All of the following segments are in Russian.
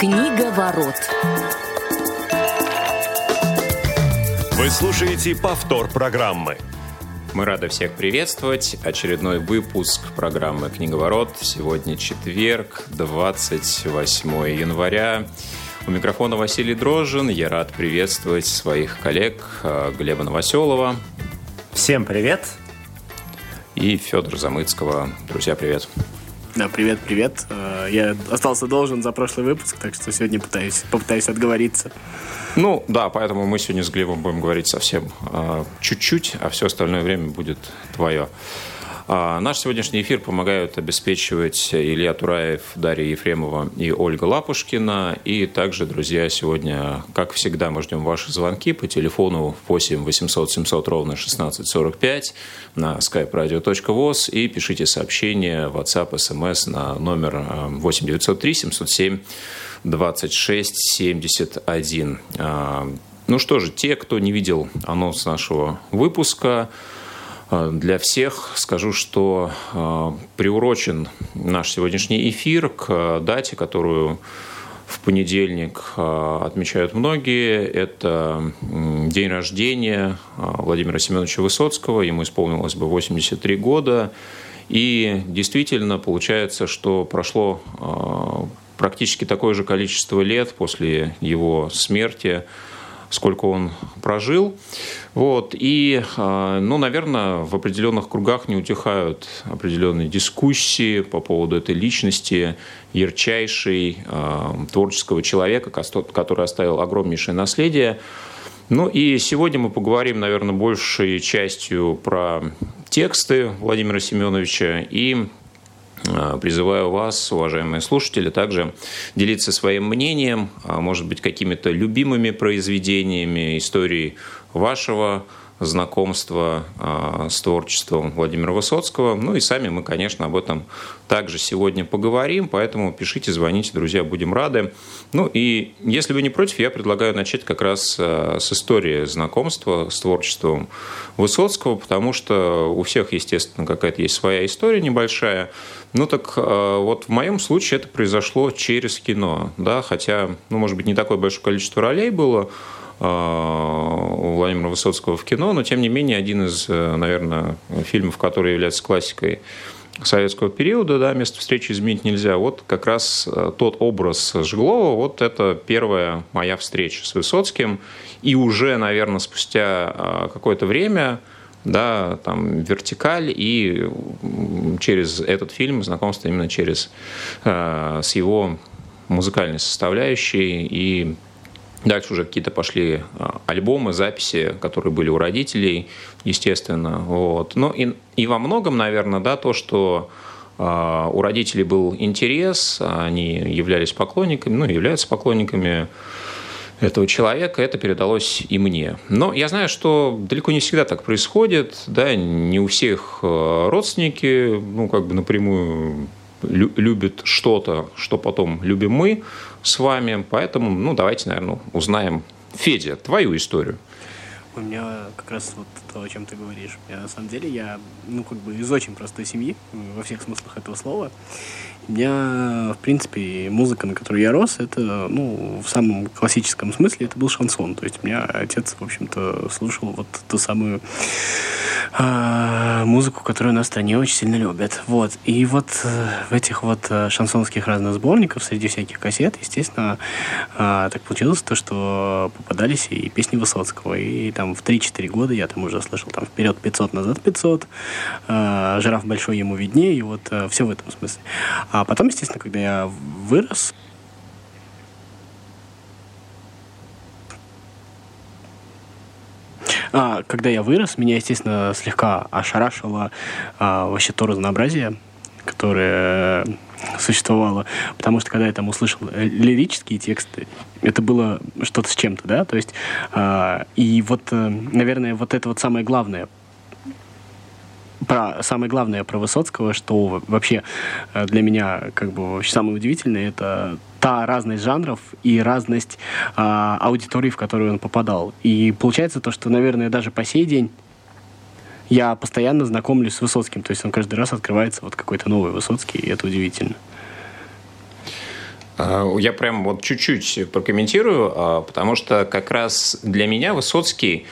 Книга ворот. Вы слушаете повтор программы. Мы рады всех приветствовать. Очередной выпуск программы «Книговорот». Сегодня четверг, 28 января. У микрофона Василий Дрожжин. Я рад приветствовать своих коллег э, Глеба Новоселова. Всем привет. И Федора Замыцкого. Друзья, привет. Да, привет, привет. Э, я остался должен за прошлый выпуск, так что сегодня пытаюсь, попытаюсь отговориться. Ну, да, поэтому мы сегодня с Глебом будем говорить совсем э, чуть-чуть, а все остальное время будет твое. А, наш сегодняшний эфир помогают обеспечивать Илья Тураев, Дарья Ефремова и Ольга Лапушкина. И также, друзья, сегодня, как всегда, мы ждем ваши звонки по телефону 8 800 700 ровно 1645 на skype-radio.voz и пишите сообщения в WhatsApp, SMS на номер 8 903 707 26 71. Ну что же, те, кто не видел анонс нашего выпуска, для всех скажу, что э, приурочен наш сегодняшний эфир к дате, которую в понедельник э, отмечают многие. Это день рождения Владимира Семеновича Высоцкого. Ему исполнилось бы 83 года. И действительно получается, что прошло практически такое же количество лет после его смерти, сколько он прожил. Вот. И, а, ну, наверное, в определенных кругах не утихают определенные дискуссии по поводу этой личности, ярчайшей а, творческого человека, который оставил огромнейшее наследие. Ну и сегодня мы поговорим, наверное, большей частью про тексты Владимира Семеновича и Призываю вас, уважаемые слушатели, также делиться своим мнением, а, может быть, какими-то любимыми произведениями, историей вашего знакомства э, с творчеством Владимира Высоцкого. Ну и сами мы, конечно, об этом также сегодня поговорим, поэтому пишите, звоните, друзья, будем рады. Ну и если вы не против, я предлагаю начать как раз э, с истории знакомства с творчеством Высоцкого, потому что у всех, естественно, какая-то есть своя история небольшая. Ну так э, вот в моем случае это произошло через кино, да, хотя, ну, может быть, не такое большое количество ролей было, Владимира Высоцкого в кино, но тем не менее один из, э, наверное, фильмов, который является классикой советского периода, да, место встречи изменить нельзя. Вот как раз э, тот образ Жглова, вот это первая моя встреча с Высоцким. И уже, наверное, спустя э, какое-то время да, там вертикаль и через этот фильм знакомство именно через с его музыкальной составляющей и Дальше уже какие-то пошли а, альбомы, записи, которые были у родителей, естественно. Вот. Ну и, и во многом, наверное, да, то, что э, у родителей был интерес, они являлись поклонниками, ну, являются поклонниками этого человека, это передалось и мне. Но я знаю, что далеко не всегда так происходит, да, не у всех а, родственники, ну, как бы напрямую любят что-то, что потом любим мы с вами. Поэтому, ну, давайте, наверное, узнаем, Федя, твою историю. У меня как раз вот то, о чем ты говоришь. Я, на самом деле, я, ну, как бы из очень простой семьи, во всех смыслах этого слова. У меня, в принципе, музыка, на которой я рос, это, ну, в самом классическом смысле, это был шансон. То есть у меня отец, в общем-то, слушал вот ту самую э, музыку, которую на стране очень сильно любят. Вот. И вот э, в этих вот э, шансонских разных сборниках, среди всяких кассет, естественно, э, так получилось то, что попадались и песни Высоцкого. И там в 3-4 года я там уже слышал там вперед 500, назад 500, э, жираф большой ему виднее, и вот э, все в этом смысле. А потом, естественно, когда я вырос, А, когда я вырос, меня, естественно, слегка ошарашило а, вообще то разнообразие, которое существовало. Потому что когда я там услышал э, лирические тексты, это было что-то с чем-то, да, то есть, а, и вот, э, наверное, вот это вот самое главное про самое главное про Высоцкого, что вообще э, для меня как бы вообще самое удивительное, это та разность жанров и разность э, аудитории, в которую он попадал. И получается то, что, наверное, даже по сей день я постоянно знакомлюсь с Высоцким. То есть он каждый раз открывается вот какой-то новый Высоцкий, и это удивительно. А, я прям вот чуть-чуть прокомментирую, а, потому что как раз для меня Высоцкий,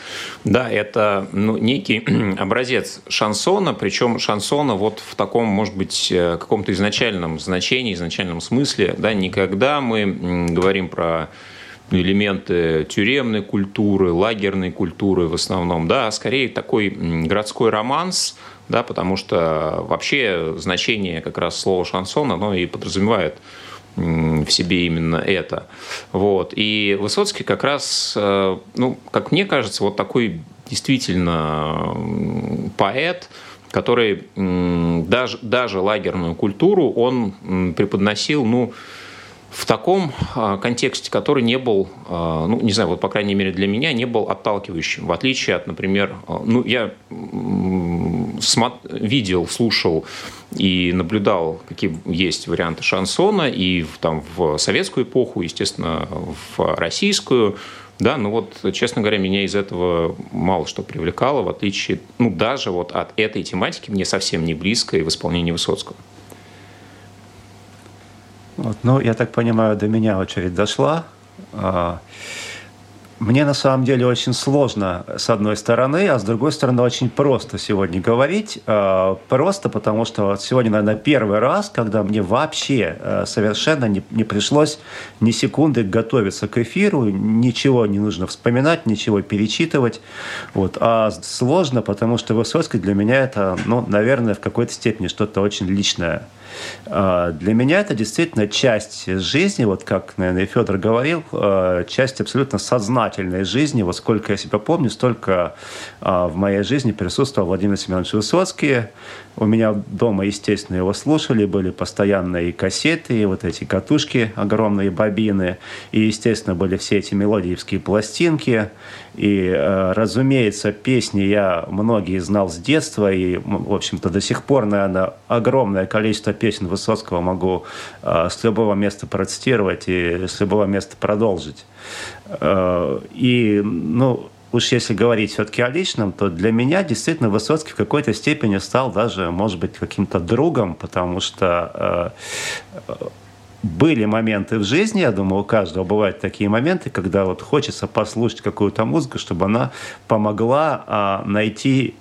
да, это ну, некий образец шансона, причем шансона вот в таком, может быть, э, каком-то изначальном значении, изначальном смысле, да, никогда мы говорим про элементы тюремной культуры, лагерной культуры в основном, да, а скорее такой городской романс, да, потому что вообще значение как раз слова шансон, оно и подразумевает в себе именно это. Вот. И Высоцкий как раз, э, ну, как мне кажется, вот такой действительно поэт, который даже, даже лагерную культуру он преподносил, ну, в таком а, контексте, который не был, а, ну, не знаю, вот, по крайней мере, для меня не был отталкивающим, в отличие от, например, а, ну, я видел, слушал и наблюдал, какие есть варианты шансона и там, в советскую эпоху, естественно, в российскую, да, ну вот, честно говоря, меня из этого мало что привлекало, в отличие, ну, даже вот от этой тематики мне совсем не близко и в исполнении Высоцкого. Вот, ну, я так понимаю, до меня очередь дошла. А, мне на самом деле очень сложно с одной стороны, а с другой стороны очень просто сегодня говорить. А, просто потому что сегодня, наверное, первый раз, когда мне вообще э, совершенно не, не пришлось ни секунды готовиться к эфиру, ничего не нужно вспоминать, ничего перечитывать. Вот. А сложно, потому что Высоцкий для меня это, ну, наверное, в какой-то степени что-то очень личное. А, для меня это действительно часть жизни, вот как, наверное, Федор говорил, а, часть абсолютно сознательной жизни. Вот сколько я себя помню, столько а, в моей жизни присутствовал Владимир Семенович Высоцкий. У меня дома, естественно, его слушали, были постоянные кассеты, вот эти катушки, огромные бобины, и, естественно, были все эти мелодиевские пластинки. И, э, разумеется, песни я многие знал с детства, и, в общем-то, до сих пор, наверное, огромное количество песен Высоцкого могу э, с любого места процитировать и с любого места продолжить. Э, и, ну, уж если говорить все-таки о личном, то для меня действительно Высоцкий в какой-то степени стал даже, может быть, каким-то другом, потому что были моменты в жизни, я думаю, у каждого бывают такие моменты, когда вот хочется послушать какую-то музыку, чтобы она помогла э, найти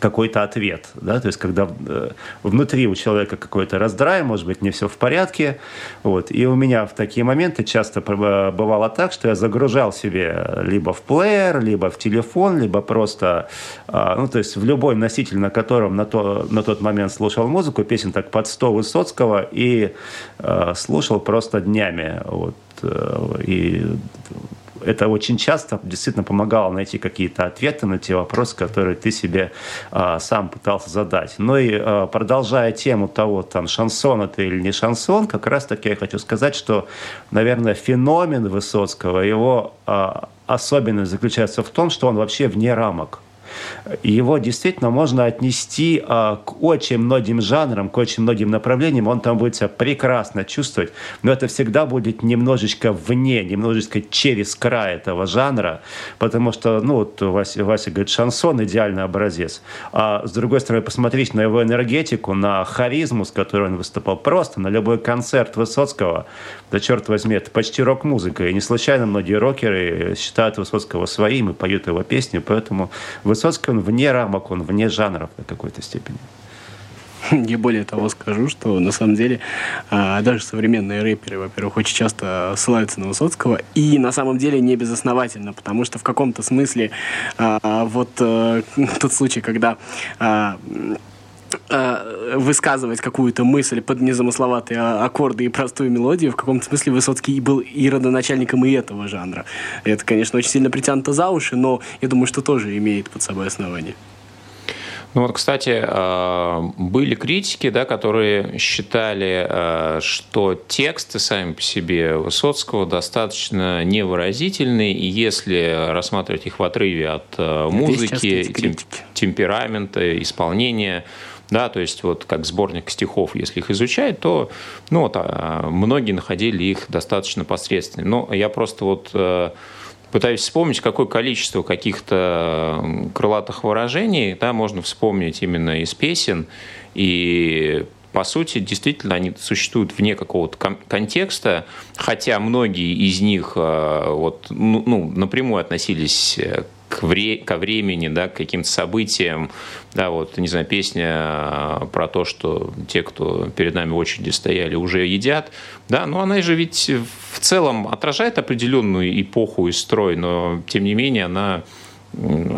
какой-то ответ. Да? То есть, когда э, внутри у человека какой-то раздрай, может быть, не все в порядке. Вот. И у меня в такие моменты часто э, бывало так, что я загружал себе либо в плеер, либо в телефон, либо просто, э, ну, то есть в любой носитель, на котором на, то, на тот момент слушал музыку, песен так под 100 Высоцкого, и э, слушал просто днями. Вот. И это очень часто действительно помогало найти какие-то ответы на те вопросы, которые ты себе а, сам пытался задать. Ну и а, продолжая тему того, там, шансон это или не шансон, как раз-таки я хочу сказать, что, наверное, феномен Высоцкого, его а, особенность заключается в том, что он вообще вне рамок его действительно можно отнести а, к очень многим жанрам, к очень многим направлениям. Он там будет себя прекрасно чувствовать, но это всегда будет немножечко вне, немножечко через край этого жанра, потому что, ну, вот Вася, Вася говорит, шансон – идеальный образец. А с другой стороны, посмотреть на его энергетику, на харизму, с которой он выступал, просто на любой концерт Высоцкого, да черт возьми, это почти рок-музыка. И не случайно многие рокеры считают Высоцкого своим и поют его песни, поэтому Высоцкий, он вне рамок, он вне жанров в какой-то степени. Я более того скажу, что на самом деле а, даже современные рэперы, во-первых, очень часто ссылаются на Высоцкого, и на самом деле не безосновательно, потому что в каком-то смысле а, вот а, тот случай, когда а, Э, высказывать какую-то мысль под незамысловатые аккорды и простую мелодию, в каком-то смысле Высоцкий был и родоначальником и этого жанра. Это, конечно, очень сильно притянуто за уши, но я думаю, что тоже имеет под собой основание. Ну вот, кстати, э, были критики, да, которые считали, э, что тексты сами по себе Высоцкого достаточно невыразительные, и если рассматривать их в отрыве от музыки, темперамента, исполнения, да, то есть вот как сборник стихов, если их изучать, то ну, вот, а, многие находили их достаточно посредственными. Но я просто вот э, пытаюсь вспомнить, какое количество каких-то крылатых выражений да, можно вспомнить именно из песен, и по сути, действительно, они существуют вне какого-то контекста, хотя многие из них вот, ну, ну, напрямую относились к вре ко времени, да, к каким-то событиям. Да, вот, не знаю, песня а, про то, что те, кто перед нами в очереди стояли, уже едят. Да, но она же ведь в целом отражает определенную эпоху и строй, но тем не менее она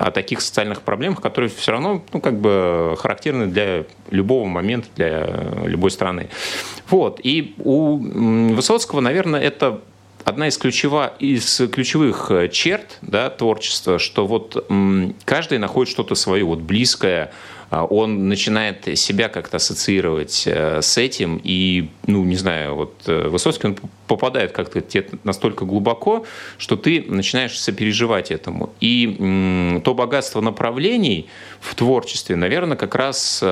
о таких социальных проблемах, которые все равно ну, как бы характерны для любого момента, для любой страны. Вот. И у Высоцкого, наверное, это одна из, ключева, из ключевых э, черт да, творчества, что вот каждый находит что-то свое, вот близкое, а, он начинает себя как-то ассоциировать э, с этим, и, ну, не знаю, вот э, Высоцкий, он попадает как-то тебе настолько глубоко, что ты начинаешь сопереживать этому. И то богатство направлений в творчестве, наверное, как раз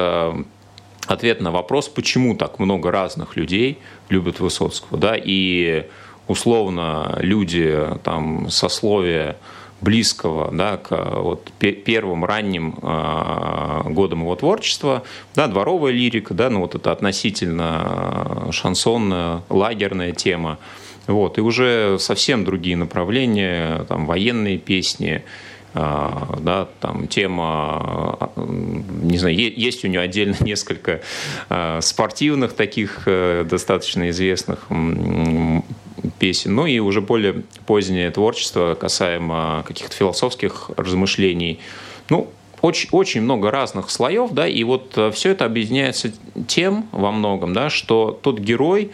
ответ на вопрос, почему так много разных людей любят Высоцкого, да, и условно люди там сословия близкого да, к вот, первым ранним э, годам его творчества, да, дворовая лирика, да, ну вот это относительно шансонная, лагерная тема, вот, и уже совсем другие направления, там, военные песни, э, да, там тема, не знаю, есть у него отдельно несколько спортивных таких э, достаточно известных песен, ну и уже более позднее творчество касаемо каких-то философских размышлений. Ну, очень, очень много разных слоев, да, и вот э, все это объединяется тем во многом, да, что тот герой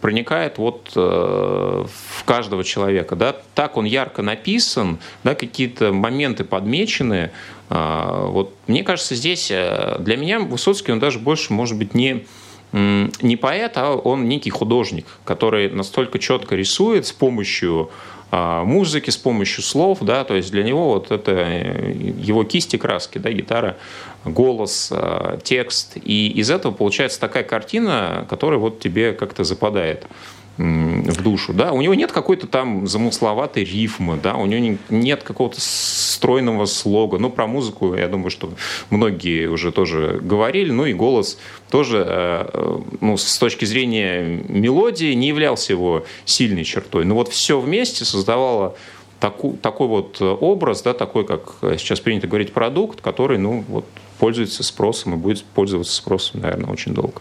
проникает вот э, в каждого человека, да, так он ярко написан, да, какие-то моменты подмечены, э, вот мне кажется, здесь э, для меня Высоцкий, он даже больше, может быть, не не поэт, а он некий художник, который настолько четко рисует с помощью а, музыки, с помощью слов, да, то есть для него вот это э, его кисти краски, да, гитара, голос, а, текст, и из этого получается такая картина, которая вот тебе как-то западает в душу, да, у него нет какой-то там замысловатой рифмы, да, у него нет какого-то стройного слога, ну, про музыку, я думаю, что многие уже тоже говорили, ну, и голос тоже, э, ну, с точки зрения мелодии не являлся его сильной чертой, но вот все вместе создавало таку, такой вот образ, да, такой, как сейчас принято говорить, продукт, который, ну, вот, пользуется спросом и будет пользоваться спросом, наверное, очень долго.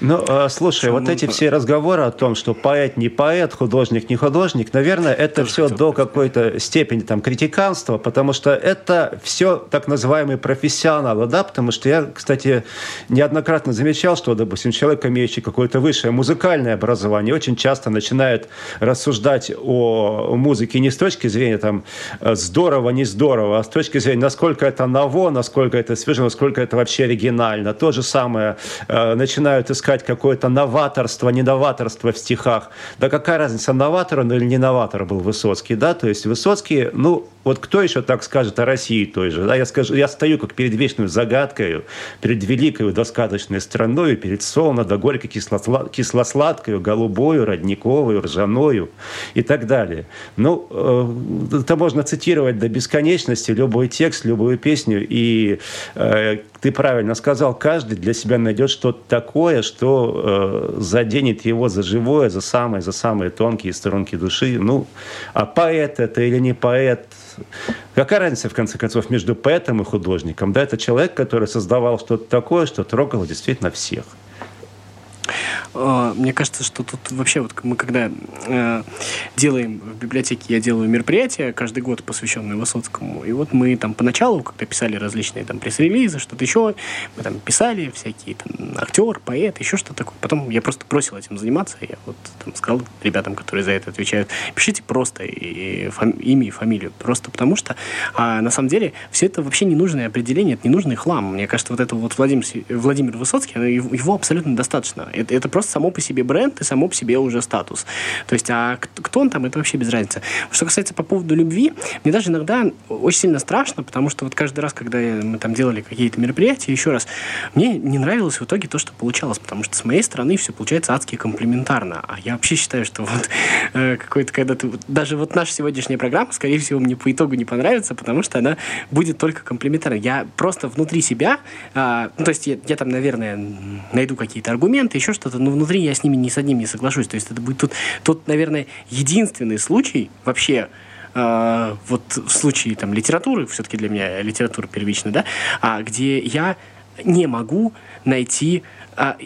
Ну, а, слушай, вот эти все разговоры о том, что поэт не поэт, художник не художник, наверное, это все до какой-то степени там критиканства, потому что это все так называемые профессионалы, да, потому что я, кстати, неоднократно замечал, что, допустим, человек, имеющий какое-то высшее музыкальное образование, очень часто начинает рассуждать о музыке не с точки зрения там здорово, не здорово, а с точки зрения, насколько это ново, насколько это свежо, насколько это вообще оригинально. То же самое э, начинают искать искать какое-то новаторство, не новаторство в стихах. Да какая разница, новатор он или не новатор был Высоцкий, да? То есть Высоцкий, ну, вот кто еще так скажет о России той же? Да? Я, скажу, я стою как перед вечной загадкой, перед великой досказочной страной, перед солно да горько кисло-сладкой, голубою, родниковой, ржаною и так далее. Ну, э, это можно цитировать до бесконечности, любой текст, любую песню, и э, ты правильно сказал, каждый для себя найдет что-то такое, что э, заденет его за живое, за самые, за самые тонкие струнки души. Ну, а поэт это или не поэт, какая разница, в конце концов, между поэтом и художником? Да, это человек, который создавал что-то такое, что трогало действительно всех. А, мне кажется, что тут вообще вот мы когда э, делаем в библиотеке, я делаю мероприятия каждый год, посвященные Высоцкому, и вот мы там поначалу, когда писали различные там пресс-релизы, что-то еще, мы там писали всякие там актер, поэт, еще что-то такое. Потом я просто бросил этим заниматься, я вот там сказал ребятам, которые за это отвечают, пишите просто и, фами- имя и фамилию, просто потому что а, на самом деле все это вообще ненужное определение, это ненужный хлам. Мне кажется, вот это вот Владимир, Владимир Высоцкий, его абсолютно достаточно. Это, это просто само по себе бренд и само по себе уже статус. То есть, а кто он там, это вообще без разницы. Что касается по поводу любви, мне даже иногда очень сильно страшно, потому что вот каждый раз, когда мы там делали какие-то мероприятия, еще раз, мне не нравилось в итоге то, что получалось, потому что с моей стороны все получается адски комплементарно. А я вообще считаю, что вот э, какой-то, когда ты... Даже вот наша сегодняшняя программа, скорее всего, мне по итогу не понравится, потому что она будет только комплементарной. Я просто внутри себя, э, ну, то есть я, я там, наверное, найду какие-то аргументы, еще что-то, но внутри я с ними ни с одним не соглашусь. То есть это будет тут, тут наверное, единственный случай вообще, э, вот в случае там литературы, все-таки для меня литература первичная, да, а, где я не могу найти а,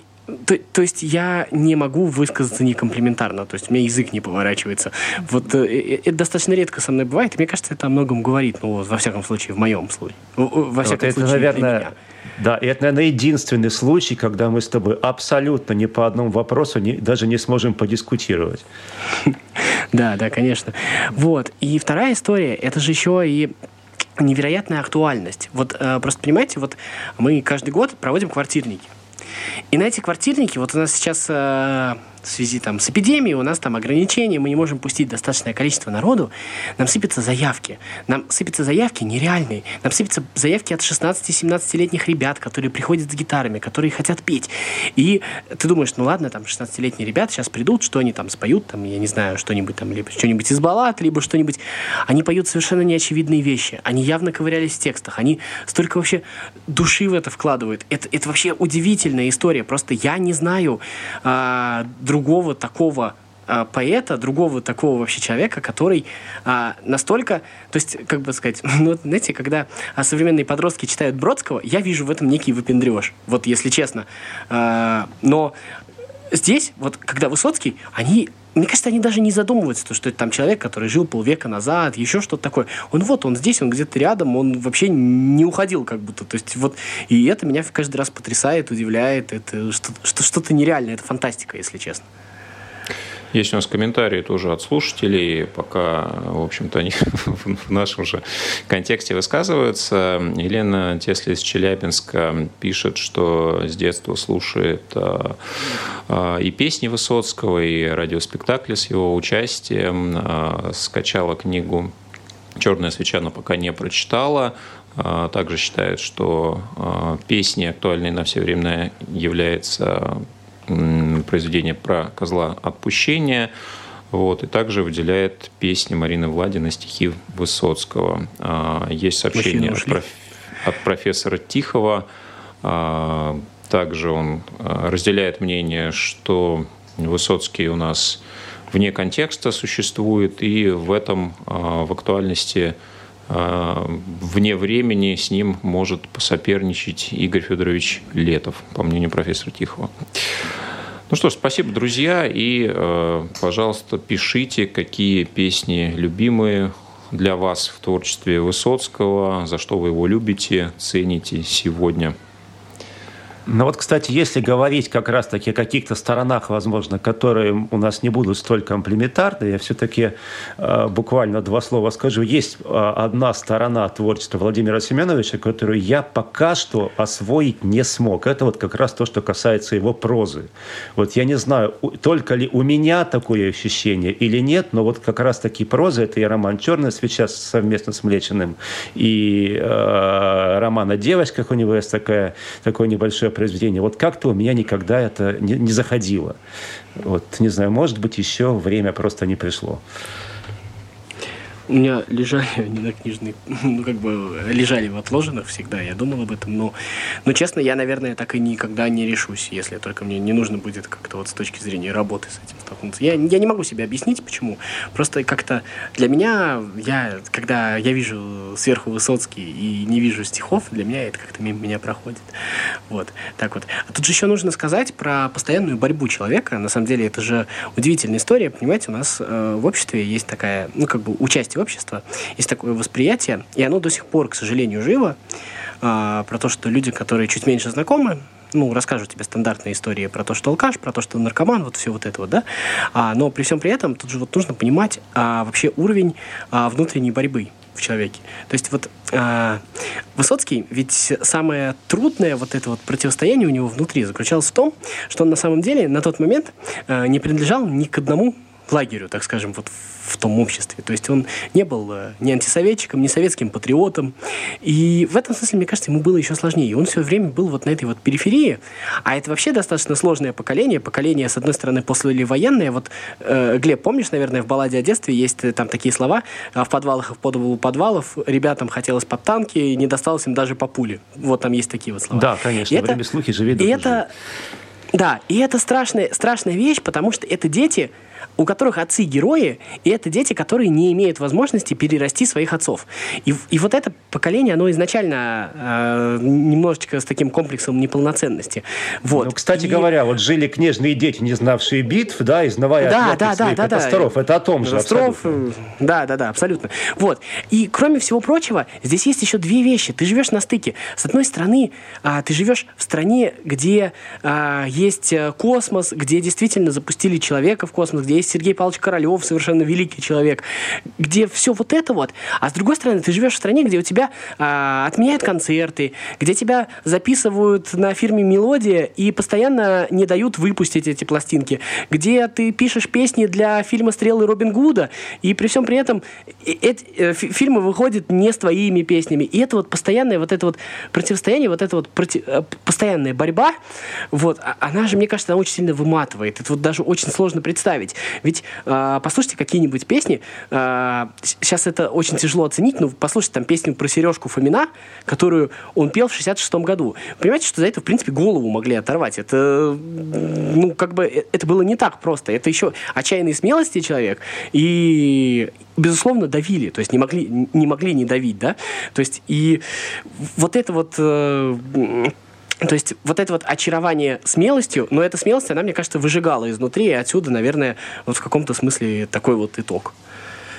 то, то есть я не могу высказаться некомплементарно, то есть у меня язык не поворачивается. Вот э, э это достаточно редко со мной бывает, и мне кажется, это о многом говорит, ну, во всяком случае, в моем случае. Во всяком вот случае, это, наверное, да, и это, наверное, единственный случай, когда мы с тобой абсолютно ни по одному вопросу не, даже не сможем подискутировать. Да, да, конечно. Вот. И вторая история, это же еще и невероятная актуальность. Вот э, просто понимаете, вот мы каждый год проводим квартирники. И на эти квартирники, вот у нас сейчас э, в связи там, с эпидемией, у нас там ограничения, мы не можем пустить достаточное количество народу, нам сыпятся заявки. Нам сыпятся заявки нереальные. Нам сыпятся заявки от 16-17-летних ребят, которые приходят с гитарами, которые хотят петь. И ты думаешь, ну ладно, там 16-летние ребята сейчас придут, что они там споют, там, я не знаю, что-нибудь там, либо что-нибудь из баллад, либо что-нибудь. Они поют совершенно неочевидные вещи. Они явно ковырялись в текстах. Они столько вообще души в это вкладывают. Это, это вообще удивительная история. Просто я не знаю а, другого такого а, поэта, другого такого вообще человека, который а, настолько, то есть, как бы сказать, ну, знаете, когда а, современные подростки читают Бродского, я вижу в этом некий выпендреж, вот если честно. А, но здесь, вот когда Высоцкий, они мне кажется, они даже не задумываются, что это там человек, который жил полвека назад, еще что-то такое. Он вот, он здесь, он где-то рядом, он вообще не уходил как будто. То есть вот, и это меня каждый раз потрясает, удивляет. Это что-то нереальное, это фантастика, если честно. Есть у нас комментарии тоже от слушателей, пока, в общем-то, они в нашем же контексте высказываются. Елена Тесли из Челябинска пишет, что с детства слушает а, а, и песни Высоцкого, и радиоспектакли с его участием. А, скачала книгу «Черная свеча», но пока не прочитала. Также считает, что песни, актуальные на все время, является произведение про козла отпущения. Вот, и также выделяет песни Марины Владина, стихи Высоцкого. А, есть сообщение от, проф... от профессора Тихого. А, также он а, разделяет мнение, что Высоцкий у нас вне контекста существует, и в этом, в актуальности а, вне времени с ним может посоперничать Игорь Федорович Летов, по мнению профессора Тихого. Ну что ж, спасибо, друзья, и, э, пожалуйста, пишите, какие песни любимые для вас в творчестве Высоцкого, за что вы его любите, цените сегодня. Ну вот, кстати, если говорить как раз-таки о каких-то сторонах, возможно, которые у нас не будут столь комплементарны, я все-таки э, буквально два слова скажу. Есть э, одна сторона творчества Владимира Семеновича, которую я пока что освоить не смог. Это вот как раз то, что касается его прозы. Вот я не знаю, только ли у меня такое ощущение или нет, но вот как раз-таки проза, это и роман «Черная свеча» совместно с Млечиным, и э, роман о девочках у него есть такая, такое небольшое произведение. Вот как-то у меня никогда это не, не заходило. Вот, не знаю, может быть, еще время просто не пришло. У меня лежали они на книжной, ну, как бы, лежали в отложенных всегда, я думал об этом, но, но честно, я, наверное, так и никогда не решусь, если только мне не нужно будет как-то вот с точки зрения работы с этим столкнуться. Я, я не могу себе объяснить, почему. Просто как-то для меня, я, когда я вижу сверху Высоцкий и не вижу стихов, для меня это как-то мимо меня проходит. Вот, так вот. А тут же еще нужно сказать про постоянную борьбу человека. На самом деле, это же удивительная история, понимаете, у нас э, в обществе есть такая, ну, как бы, участие части общества есть такое восприятие, и оно до сих пор, к сожалению, живо, а, про то, что люди, которые чуть меньше знакомы, ну, расскажут тебе стандартные истории про то, что алкаш, про то, что наркоман, вот все вот это вот, да. А, но при всем при этом тут же вот нужно понимать а, вообще уровень а, внутренней борьбы. в человеке. То есть вот э, Высоцкий, ведь самое трудное вот это вот противостояние у него внутри заключалось в том, что он на самом деле на тот момент э, не принадлежал ни к одному лагерю, так скажем, вот в том обществе. То есть он не был э, ни антисоветчиком, ни советским патриотом. И в этом смысле, мне кажется, ему было еще сложнее. Он все время был вот на этой вот периферии. А это вообще достаточно сложное поколение. Поколение, с одной стороны, послевоенное. Вот, э, Глеб, помнишь, наверное, в балладе о детстве есть э, там такие слова «А в подвалах и в подвалу подвалов ребятам хотелось под танки, и не досталось им даже по пуле. Вот там есть такие вот слова. Да, конечно. И Время это, слухи живи, и это, да, и это страшная, страшная вещь, потому что это дети, у которых отцы герои, и это дети, которые не имеют возможности перерасти своих отцов. И, и вот это поколение, оно изначально э, немножечко с таким комплексом неполноценности. Вот. Ну, кстати и... говоря, вот жили книжные дети, не знавшие битв, да, изнавая да, от да, да, да, катастроф. Да. Это о том же Катастроф, э, да, да, да, абсолютно. Вот. И кроме всего прочего, здесь есть еще две вещи. Ты живешь на стыке. С одной стороны, а, ты живешь в стране, где а, есть э, космос, где действительно запустили человека в космос, где есть Сергей Павлович Королев, совершенно великий человек, где все вот это вот. А с другой стороны, ты живешь в стране, где у тебя а, отменяют концерты, где тебя записывают на фирме «Мелодия» и постоянно не дают выпустить эти пластинки, где ты пишешь песни для фильма «Стрелы Робин Гуда», и при всем при этом эти э, фильмы выходят не с твоими песнями. И это вот постоянное вот это вот противостояние, вот это вот проти, э, постоянная борьба, вот, а, она же, мне кажется, она очень сильно выматывает. Это вот даже очень сложно представить. Ведь э, послушайте какие-нибудь песни, э, сейчас это очень тяжело оценить, но послушайте там песню про Сережку Фомина, которую он пел в 66-м году. Понимаете, что за это, в принципе, голову могли оторвать. Это, ну, как бы, э, это было не так просто. Это еще отчаянной смелости человек. И, безусловно, давили. То есть не могли не, могли не давить, да? То есть и вот это вот... Э, то есть вот это вот очарование смелостью, но эта смелость, она, мне кажется, выжигала изнутри, и отсюда, наверное, вот в каком-то смысле такой вот итог.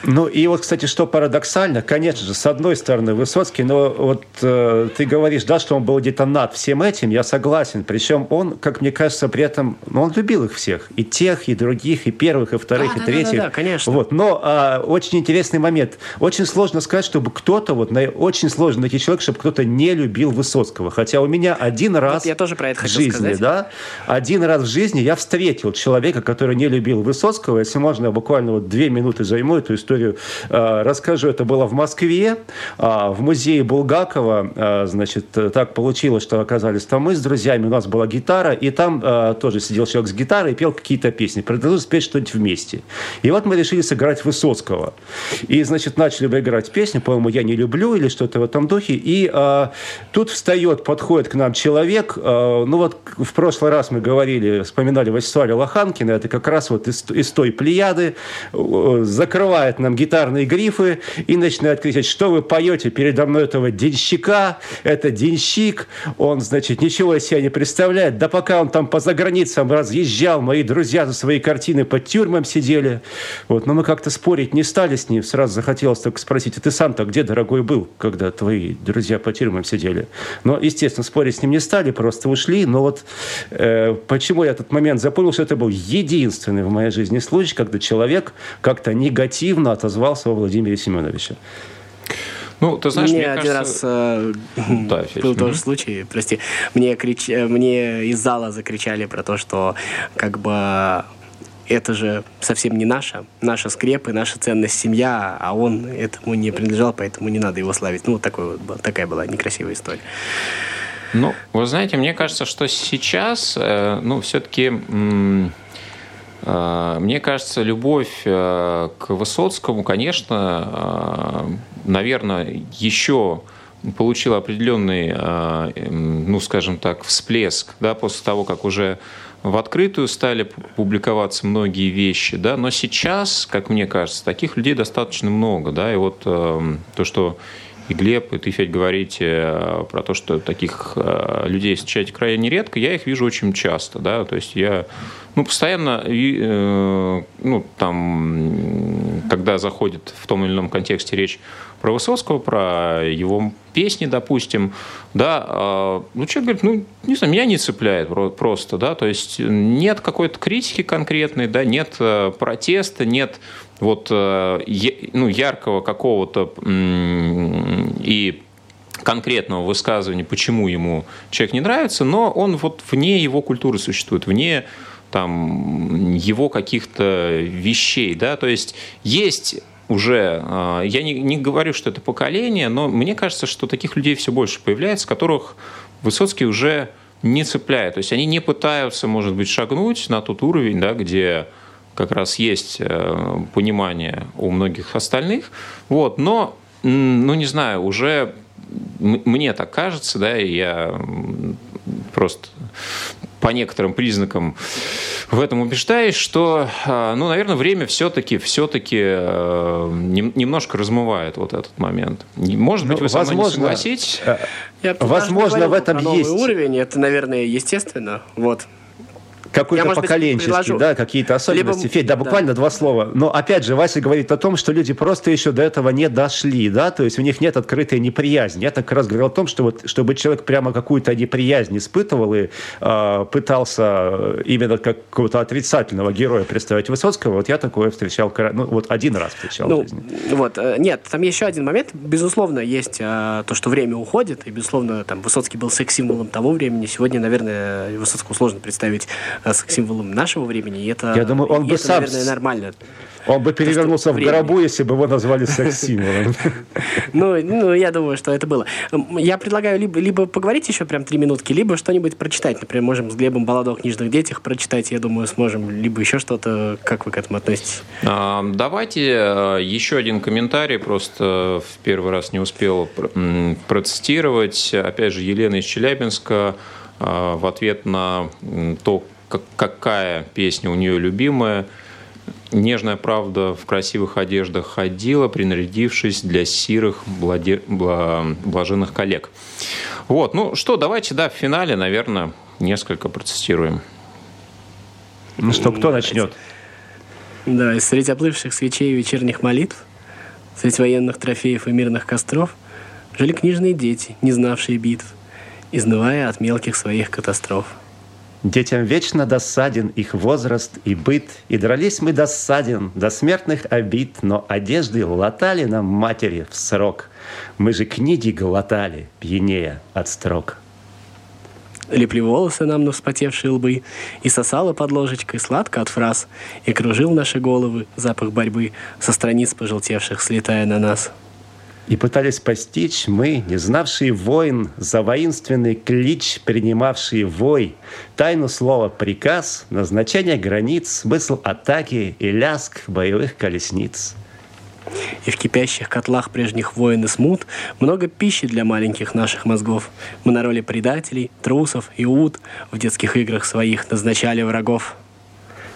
Ну и вот, кстати, что парадоксально, конечно же, с одной стороны Высоцкий, но вот э, ты говоришь, да, что он был где-то над всем этим, я согласен. Причем он, как мне кажется, при этом, ну, он любил их всех, и тех, и других, и первых, и вторых, да, и да, третьих. Да, да, да, конечно. Вот, но а, очень интересный момент. Очень сложно сказать, чтобы кто-то, вот, на, очень сложно найти человека, чтобы кто-то не любил Высоцкого. Хотя у меня один раз вот я тоже про это в жизни, сказать. да, один раз в жизни я встретил человека, который не любил Высоцкого. Если можно, я буквально вот две минуты займу эту историю историю э, расскажу. Это было в Москве, а, в музее Булгакова. Э, значит, так получилось, что оказались там мы с друзьями. У нас была гитара, и там тоже сидел человек с гитарой и пел какие-то песни. Предложил спеть что-нибудь вместе. И вот мы решили сыграть Высоцкого. И, значит, начали бы играть песню, по-моему, «Я не люблю» или что-то в этом духе. И а, тут встает, подходит к нам человек. А, ну вот в прошлый раз мы говорили, вспоминали Вячеслава Лоханкина. Это как раз вот из той плеяды. Закрывает нам гитарные грифы и начинает кричать, что вы поете передо мной этого денщика, это денщик, он, значит, ничего из себя не представляет. Да пока он там по заграницам разъезжал, мои друзья за свои картины под тюрьмам сидели. Вот, но мы как-то спорить не стали с ним. Сразу захотелось только спросить, а ты сам-то где, дорогой, был, когда твои друзья по тюрьмам сидели? Но, естественно, спорить с ним не стали, просто ушли. Но вот э, почему я этот момент запомнил, что это был единственный в моей жизни случай, когда человек как-то негативно отозвался о Владимире Семеновиче. Ну, ты знаешь, мне, мне один кажется... раз э, да, был тоже случай, прости, мне, крич... мне из зала закричали про то, что как бы это же совсем не наша, наша скрепы, наша ценность семья, а он этому не принадлежал, поэтому не надо его славить. Ну, вот такой вот, такая была некрасивая история. Ну, вы знаете, мне кажется, что сейчас, э, ну, все-таки Э, мне кажется, любовь э, к Высоцкому, конечно, э, наверное, еще получила определенный, ну, скажем так, всплеск, да, после того, как уже в открытую стали публиковаться многие вещи, да, но сейчас, как мне кажется, таких людей достаточно много, да, и вот то, что и Глеб, и ты, Федь, говорите про то, что таких людей встречаете крайне редко, я их вижу очень часто, да, то есть я ну, постоянно, э, ну, там, когда заходит в том или ином контексте речь про Высоцкого, про его песни, допустим, да, э, ну, человек говорит, ну, не знаю, меня не цепляет просто, да, то есть нет какой-то критики конкретной, да, нет э, протеста, нет вот ну, яркого какого-то и конкретного высказывания, почему ему человек не нравится, но он вот вне его культуры существует, вне там, его каких-то вещей. Да? То есть есть уже, а, я не, не говорю, что это поколение, но мне кажется, что таких людей все больше появляется, которых Высоцкий уже не цепляет. То есть они не пытаются, может быть, шагнуть на тот уровень, да, где как раз есть э, понимание у многих остальных. Вот, но, ну, не знаю, уже мне так кажется, да, и я просто по некоторым признакам в этом убеждаюсь, что, а, ну, наверное, время все-таки все-таки э, немножко размывает вот этот момент. Может быть, ну, вы со мной не согласитесь? Э, я возможно, в этом есть. уровень, это, наверное, естественно. Вот какой-то поколенческий, да, какие-то особенности. Либо, Федь, да, буквально да. два слова. Но опять же, Вася говорит о том, что люди просто еще до этого не дошли, да, то есть у них нет открытой неприязни. Я так раз говорил о том, что вот, чтобы человек прямо какую-то неприязнь испытывал и э, пытался именно как какого-то отрицательного героя представить Высоцкого, вот я такое встречал, ну, вот один раз встречал ну, в жизни. Вот, э, нет, там еще один момент. Безусловно, есть э, то, что время уходит, и, безусловно, там Высоцкий был секс-символом того времени. Сегодня, наверное, Высоцкого сложно представить с символом нашего времени. И это, Я думаю, он бы это, сам... наверное, нормально. Он бы перевернулся в гробу, если бы его назвали секс-символом. Ну, ну, я думаю, что это было. Я предлагаю либо, либо поговорить еще прям три минутки, либо что-нибудь прочитать. Например, можем с Глебом балладу о книжных детях прочитать, я думаю, сможем. Либо еще что-то. Как вы к этому относитесь? А, давайте э, еще один комментарий. Просто в первый раз не успел процитировать. Опять же, Елена из Челябинска э, в ответ на то, какая песня у нее любимая. Нежная правда в красивых одеждах ходила, принарядившись для сирых бладе... блаженных коллег. Вот, ну что, давайте, да, в финале, наверное, несколько процитируем. Ну что, кто начнет? Да, среди оплывших свечей и вечерних молитв, среди военных трофеев и мирных костров, жили книжные дети, не знавшие битв, изнывая от мелких своих катастроф. Детям вечно досаден их возраст и быт, И дрались мы досаден до смертных обид, Но одежды латали нам матери в срок. Мы же книги глотали, пьянее от строк. Лепли волосы нам на вспотевшие лбы, И сосала под ложечкой сладко от фраз, И кружил наши головы запах борьбы Со страниц пожелтевших, слетая на нас — и пытались постичь мы, не знавшие войн, за воинственный клич, принимавшие вой, тайну слова «приказ», назначение границ, смысл атаки и ляск боевых колесниц. И в кипящих котлах прежних войн и смут много пищи для маленьких наших мозгов. Мы на роли предателей, трусов и ут в детских играх своих назначали врагов.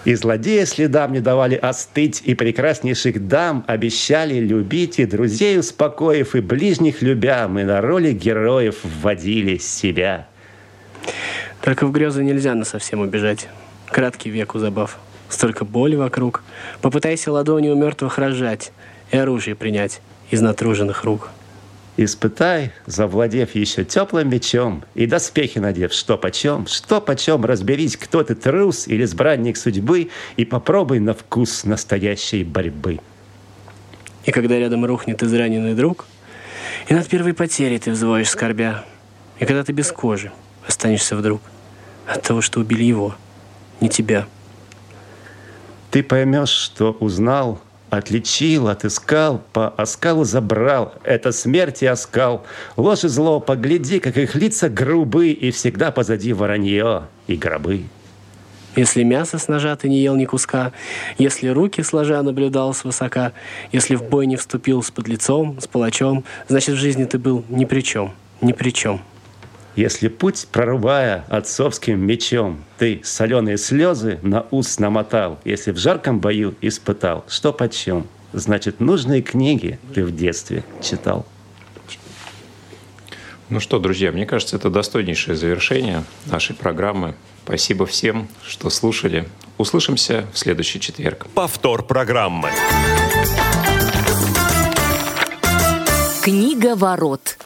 И злодея следам не давали остыть, и прекраснейших дам обещали любить, и друзей успокоив, и ближних любя, мы на роли героев вводили себя. Только в грезы нельзя на совсем убежать. Краткий век у забав. Столько боли вокруг. Попытайся ладони у мертвых разжать и оружие принять из натруженных рук. Испытай, завладев еще теплым мечом, И доспехи надев, что почем, что почем, Разберись, кто ты, трус или избранник судьбы, И попробуй на вкус настоящей борьбы. И когда рядом рухнет израненный друг, И над первой потерей ты взвоишь скорбя, И когда ты без кожи останешься вдруг От того, что убили его, не тебя. Ты поймешь, что узнал — Отличил, отыскал, по оскалу забрал. Это смерть и оскал. Ложь и зло, погляди, как их лица грубы, И всегда позади воронье и гробы. Если мясо с ножа ты не ел ни куска, Если руки сложа наблюдал свысока, Если в бой не вступил с подлецом, с палачом, Значит, в жизни ты был ни при чем, ни при чем. Если путь, прорубая отцовским мечом, Ты соленые слезы на ус намотал, Если в жарком бою испытал, что почем, Значит, нужные книги ты в детстве читал. Ну что, друзья, мне кажется, это достойнейшее завершение нашей программы. Спасибо всем, что слушали. Услышимся в следующий четверг. Повтор программы. Книга ворот.